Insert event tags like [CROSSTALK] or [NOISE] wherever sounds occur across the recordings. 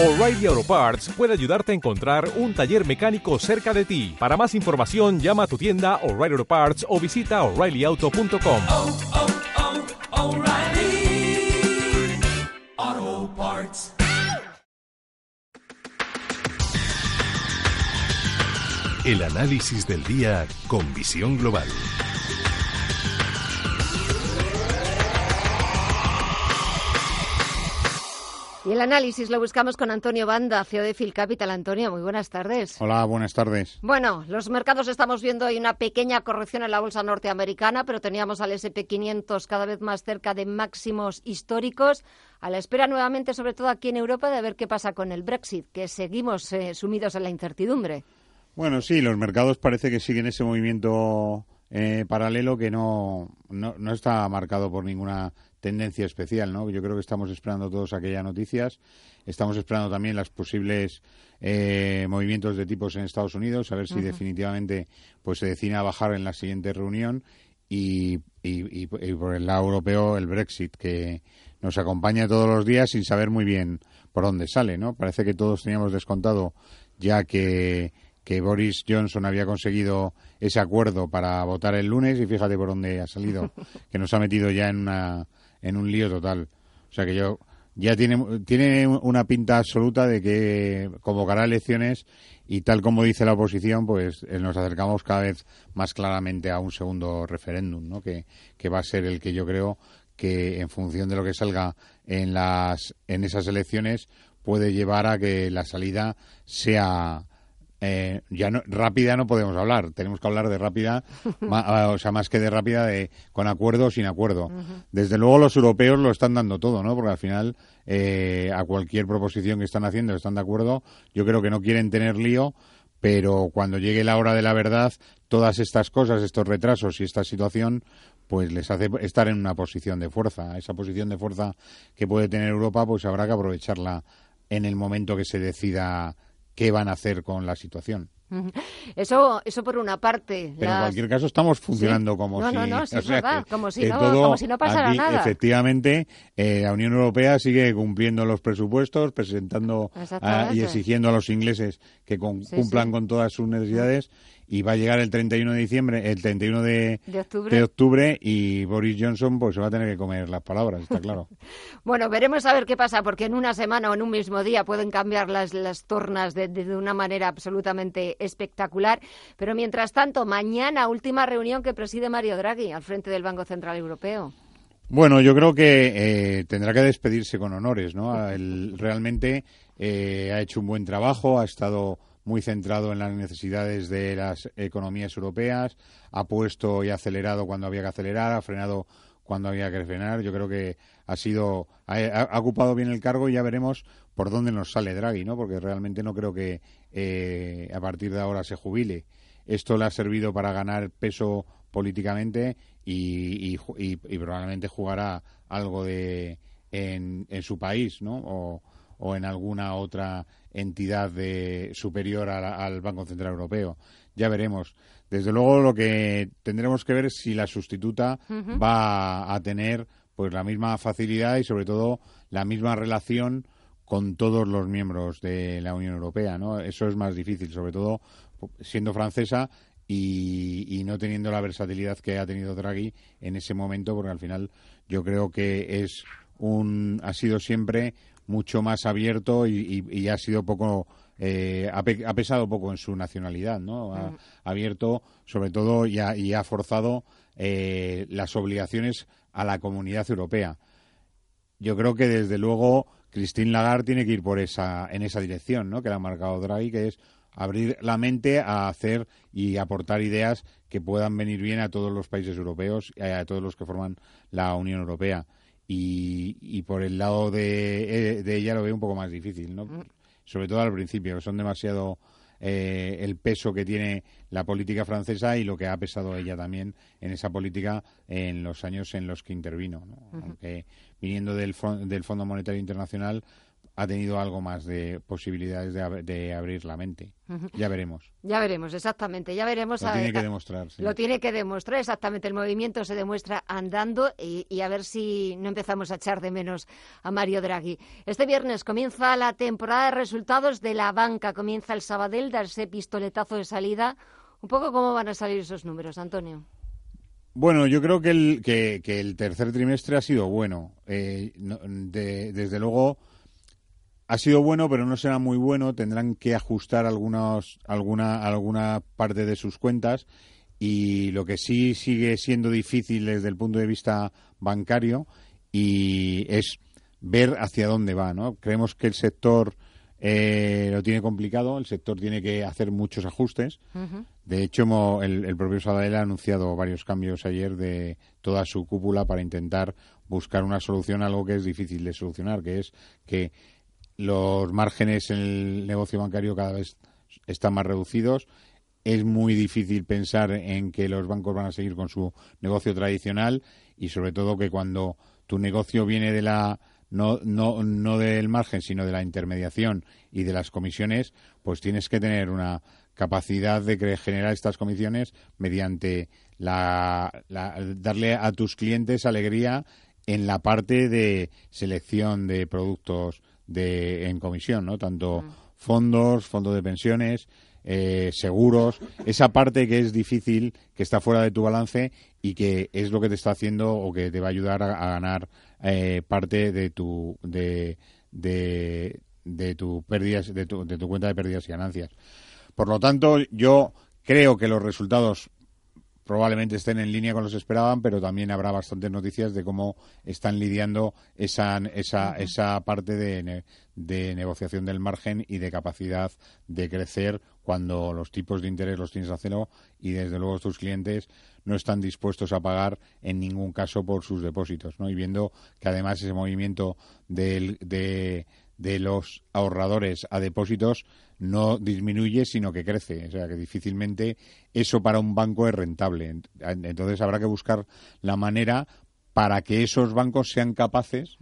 O'Reilly Auto Parts puede ayudarte a encontrar un taller mecánico cerca de ti. Para más información, llama a tu tienda O'Reilly Auto Parts o visita oreillyauto.com. oh, oh, Parts. El análisis del día con visión global. Y el análisis lo buscamos con Antonio Banda, CEO de Phil Capital. Antonio, muy buenas tardes. Hola, buenas tardes. Bueno, los mercados estamos viendo hoy una pequeña corrección en la bolsa norteamericana, pero teníamos al SP500 cada vez más cerca de máximos históricos, a la espera nuevamente, sobre todo aquí en Europa, de ver qué pasa con el Brexit, que seguimos eh, sumidos en la incertidumbre. Bueno, sí, los mercados parece que siguen ese movimiento eh, paralelo que no, no, no está marcado por ninguna tendencia especial, ¿no? Yo creo que estamos esperando todos aquellas noticias. Estamos esperando también los posibles eh, movimientos de tipos en Estados Unidos, a ver si definitivamente pues se decide a bajar en la siguiente reunión. Y, y, y, y por el lado europeo, el Brexit, que nos acompaña todos los días sin saber muy bien por dónde sale, ¿no? Parece que todos teníamos descontado ya que que Boris Johnson había conseguido ese acuerdo para votar el lunes y fíjate por dónde ha salido, [LAUGHS] que nos ha metido ya en una en un lío total. O sea que yo ya tiene tiene una pinta absoluta de que convocará elecciones y tal como dice la oposición, pues eh, nos acercamos cada vez más claramente a un segundo referéndum, ¿no? Que, que va a ser el que yo creo que en función de lo que salga en las en esas elecciones puede llevar a que la salida sea eh, ya no, rápida no podemos hablar, tenemos que hablar de rápida, [LAUGHS] ma, o sea, más que de rápida, de con acuerdo o sin acuerdo. Desde luego los europeos lo están dando todo, ¿no? Porque al final eh, a cualquier proposición que están haciendo están de acuerdo. Yo creo que no quieren tener lío, pero cuando llegue la hora de la verdad, todas estas cosas, estos retrasos y esta situación, pues les hace estar en una posición de fuerza. Esa posición de fuerza que puede tener Europa, pues habrá que aprovecharla en el momento que se decida qué van a hacer con la situación. Eso, eso por una parte. Pero las... en cualquier caso estamos funcionando ¿Sí? como no, si... No, no, sí, o es sea, verdad, que, como, si no, todo como si no pasara aquí, nada. Efectivamente, eh, la Unión Europea sigue cumpliendo los presupuestos, presentando a, y exigiendo a los ingleses que con, Sí, cumplan con todas sus necesidades y va a llegar el 31 de diciembre, el 31 de, De octubre. de octubre y Boris Johnson pues se va a tener que comer las palabras, está claro. [LAUGHS] Bueno, veremos a ver qué pasa, porque en una semana o en un mismo día pueden cambiar las, las tornas de, de- una manera absolutamente espectacular. Pero mientras tanto, mañana, última reunión que preside Mario Draghi al frente del Banco Central Europeo. Bueno, yo creo que eh, tendrá que despedirse con honores, ¿no? Él realmente eh, ha hecho un buen trabajo, ha estado muy centrado en las necesidades de las economías europeas, ha puesto y acelerado cuando había que acelerar, ha frenado cuando había que frenar. Yo creo que ha sido ha, ocupado bien el cargo y ya veremos por dónde nos sale Draghi, ¿no? Porque realmente no creo que eh, a partir de ahora se jubile. Esto le ha servido para ganar peso políticamente y, y, y, y probablemente jugará algo de en, en su país, ¿no? O, o en alguna otra entidad de, superior a la- al Banco Central Europeo. Ya veremos. Desde luego lo que tendremos que ver es si la sustituta va a tener pues la misma facilidad y sobre todo la misma relación con todos los miembros de la Unión Europea, ¿no? Eso es más difícil, sobre todo siendo francesa y, y no teniendo la versatilidad que ha tenido Draghi en ese momento, porque al final yo creo que es un ha sido siempre mucho más abierto y, y- y ha sido poco eh, ha, pe- ha pesado poco en su nacionalidad, ¿no? Ha, ha abierto sobre todo y ha, y ha forzado eh, las obligaciones a la comunidad europea. Yo creo que desde luego Christine Lagarde tiene que ir por esa en esa dirección, ¿no? Que le ha marcado Draghi, que es abrir la mente a hacer y aportar ideas que puedan venir bien a todos los países europeos, eh, a todos los que forman la Unión Europea. Y, y por el lado de, de ella lo veo un poco más difícil, ¿no? Sobre todo al principio, que son demasiado eh, el peso que tiene la política francesa y lo que ha pesado ella también en esa política en los años en los que intervino. ¿no? Aunque viniendo del, del Fondo Monetario Internacional ha tenido algo más de posibilidades de, ab- de abrir la mente. Ya veremos. Ya veremos, exactamente, ya veremos. Lo a- tiene que demostrar. sí. Lo tiene que demostrar, exactamente. El movimiento se demuestra andando y, y a ver si no empezamos a echar de menos a Mario Draghi. Este viernes comienza la temporada de resultados de la banca. Comienza el Sabadell, darse pistoletazo de salida. Un poco cómo van a salir esos números, Antonio. Bueno, yo creo que el, que, que el tercer trimestre ha sido bueno. Eh, de- desde luego ha sido bueno, pero no será muy bueno. Tendrán que ajustar algunos, alguna, alguna parte de sus cuentas. Y lo que sí sigue siendo difícil desde el punto de vista bancario y es ver hacia dónde va. ¿no? Creemos que el sector eh, lo tiene complicado, el sector tiene que hacer muchos ajustes. De hecho, el, el propio Sabadell ha anunciado varios cambios ayer de toda su cúpula para intentar buscar una solución a algo que es difícil de solucionar, que es que los márgenes en el negocio bancario cada vez están más reducidos. Es muy difícil pensar en que los bancos van a seguir con su negocio tradicional y sobre todo que cuando tu negocio viene de la no, no, no del margen, sino de la intermediación y de las comisiones, pues tienes que tener una capacidad de generar estas comisiones mediante la, la- darle a tus clientes alegría en la parte de selección de productos de, en comisión, ¿no? Tanto fondos, fondos de pensiones, eh, seguros, esa parte que es difícil, que está fuera de tu balance y que es lo que te está haciendo o que te va a ayudar a, a ganar eh, parte de tu de, de, de tu pérdidas de tu, de tu cuenta de pérdidas y ganancias. Por lo tanto, yo creo que los resultados probablemente estén en línea con los que esperaban, pero también habrá bastantes noticias de cómo están lidiando esa, esa, esa parte de, de negociación del margen y de capacidad de crecer cuando los tipos de interés los tienes a cero y desde luego tus clientes no están dispuestos a pagar en ningún caso por sus depósitos, ¿no? Y viendo que además ese movimiento del- de, de los ahorradores a depósitos no disminuye, sino que crece. O sea, que difícilmente eso para un banco es rentable. Ent- Entonces habrá que buscar la manera para que esos bancos sean capaces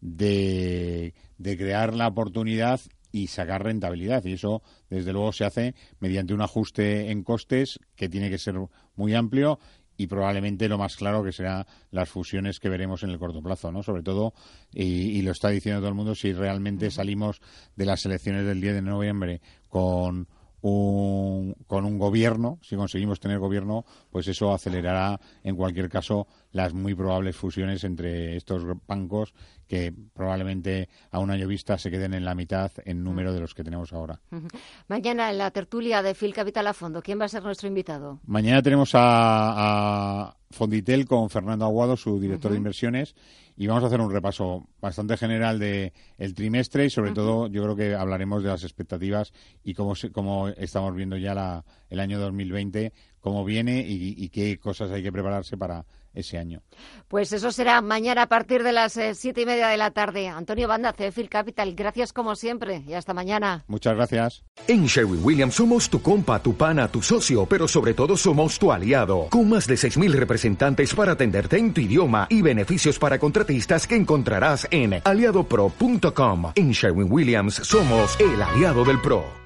de, de crear la oportunidad y sacar rentabilidad. Y eso, desde luego, se hace mediante un ajuste en costes que tiene que ser muy amplio y probablemente lo más claro que será las fusiones que veremos en el corto plazo, ¿no? Sobre todo, y, y lo está diciendo todo el mundo, si realmente salimos de las elecciones del 10 de noviembre con un, con un gobierno, si conseguimos tener gobierno, pues eso acelerará en cualquier caso las muy probables fusiones entre estos bancos que probablemente a un año vista se queden en la mitad en número de los que tenemos ahora. Mañana en la tertulia de Phil Capital a Fondo, ¿quién va a ser nuestro invitado? Mañana tenemos a, a Fonditel con Fernando Aguado, su director de inversiones, y vamos a hacer un repaso bastante general de el trimestre y sobre todo yo creo que hablaremos de las expectativas y cómo, se- cómo estamos viendo ya la, el año 2020, cómo viene y, y qué cosas hay que prepararse para ese año. Pues eso será mañana a partir de las eh, siete y media de la tarde. Antonio Banda, Phil Capital, gracias como siempre y hasta mañana. Muchas gracias. En Sherwin Williams somos tu compa, tu pana, tu socio, pero sobre todo somos tu aliado, con más de 6.000 representantes para atenderte en tu idioma y beneficios para contratistas que encontrarás en aliadopro.com. En Sherwin Williams somos el aliado del PRO.